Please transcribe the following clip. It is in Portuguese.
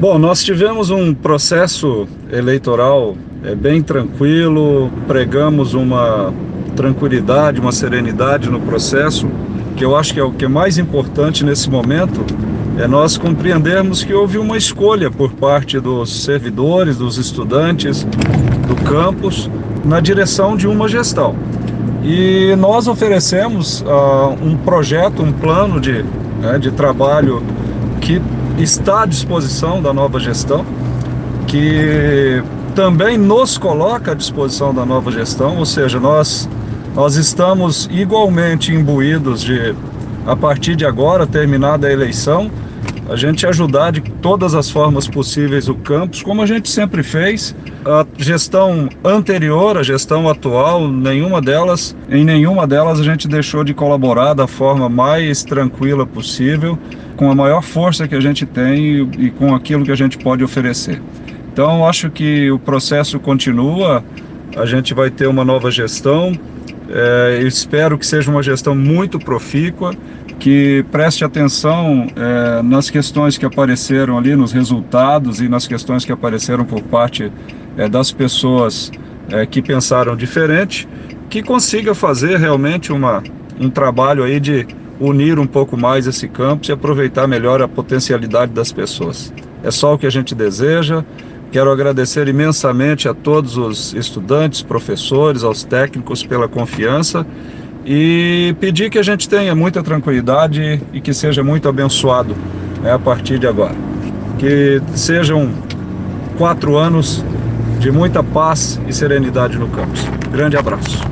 Bom, nós tivemos um processo eleitoral é, bem tranquilo, pregamos uma tranquilidade, uma serenidade no processo, que eu acho que é o que é mais importante nesse momento, é nós compreendermos que houve uma escolha por parte dos servidores, dos estudantes, do campus, na direção de uma gestão. E nós oferecemos uh, um projeto, um plano de, né, de trabalho que está à disposição da nova gestão, que também nos coloca à disposição da nova gestão, ou seja, nós, nós estamos igualmente imbuídos de, a partir de agora, terminada a eleição, a gente ajudar de todas as formas possíveis o campus, como a gente sempre fez. A gestão anterior, a gestão atual, nenhuma delas, em nenhuma delas a gente deixou de colaborar da forma mais tranquila possível, com a maior força que a gente tem e, e com aquilo que a gente pode oferecer. Então, acho que o processo continua, a gente vai ter uma nova gestão. É, espero que seja uma gestão muito profícua, que preste atenção é, nas questões que apareceram ali, nos resultados e nas questões que apareceram por parte é, das pessoas é, que pensaram diferente, que consiga fazer realmente uma, um trabalho aí de unir um pouco mais esse campus e aproveitar melhor a potencialidade das pessoas. É só o que a gente deseja. Quero agradecer imensamente a todos os estudantes, professores, aos técnicos pela confiança e pedir que a gente tenha muita tranquilidade e que seja muito abençoado né, a partir de agora. Que sejam quatro anos de muita paz e serenidade no campus. Grande abraço.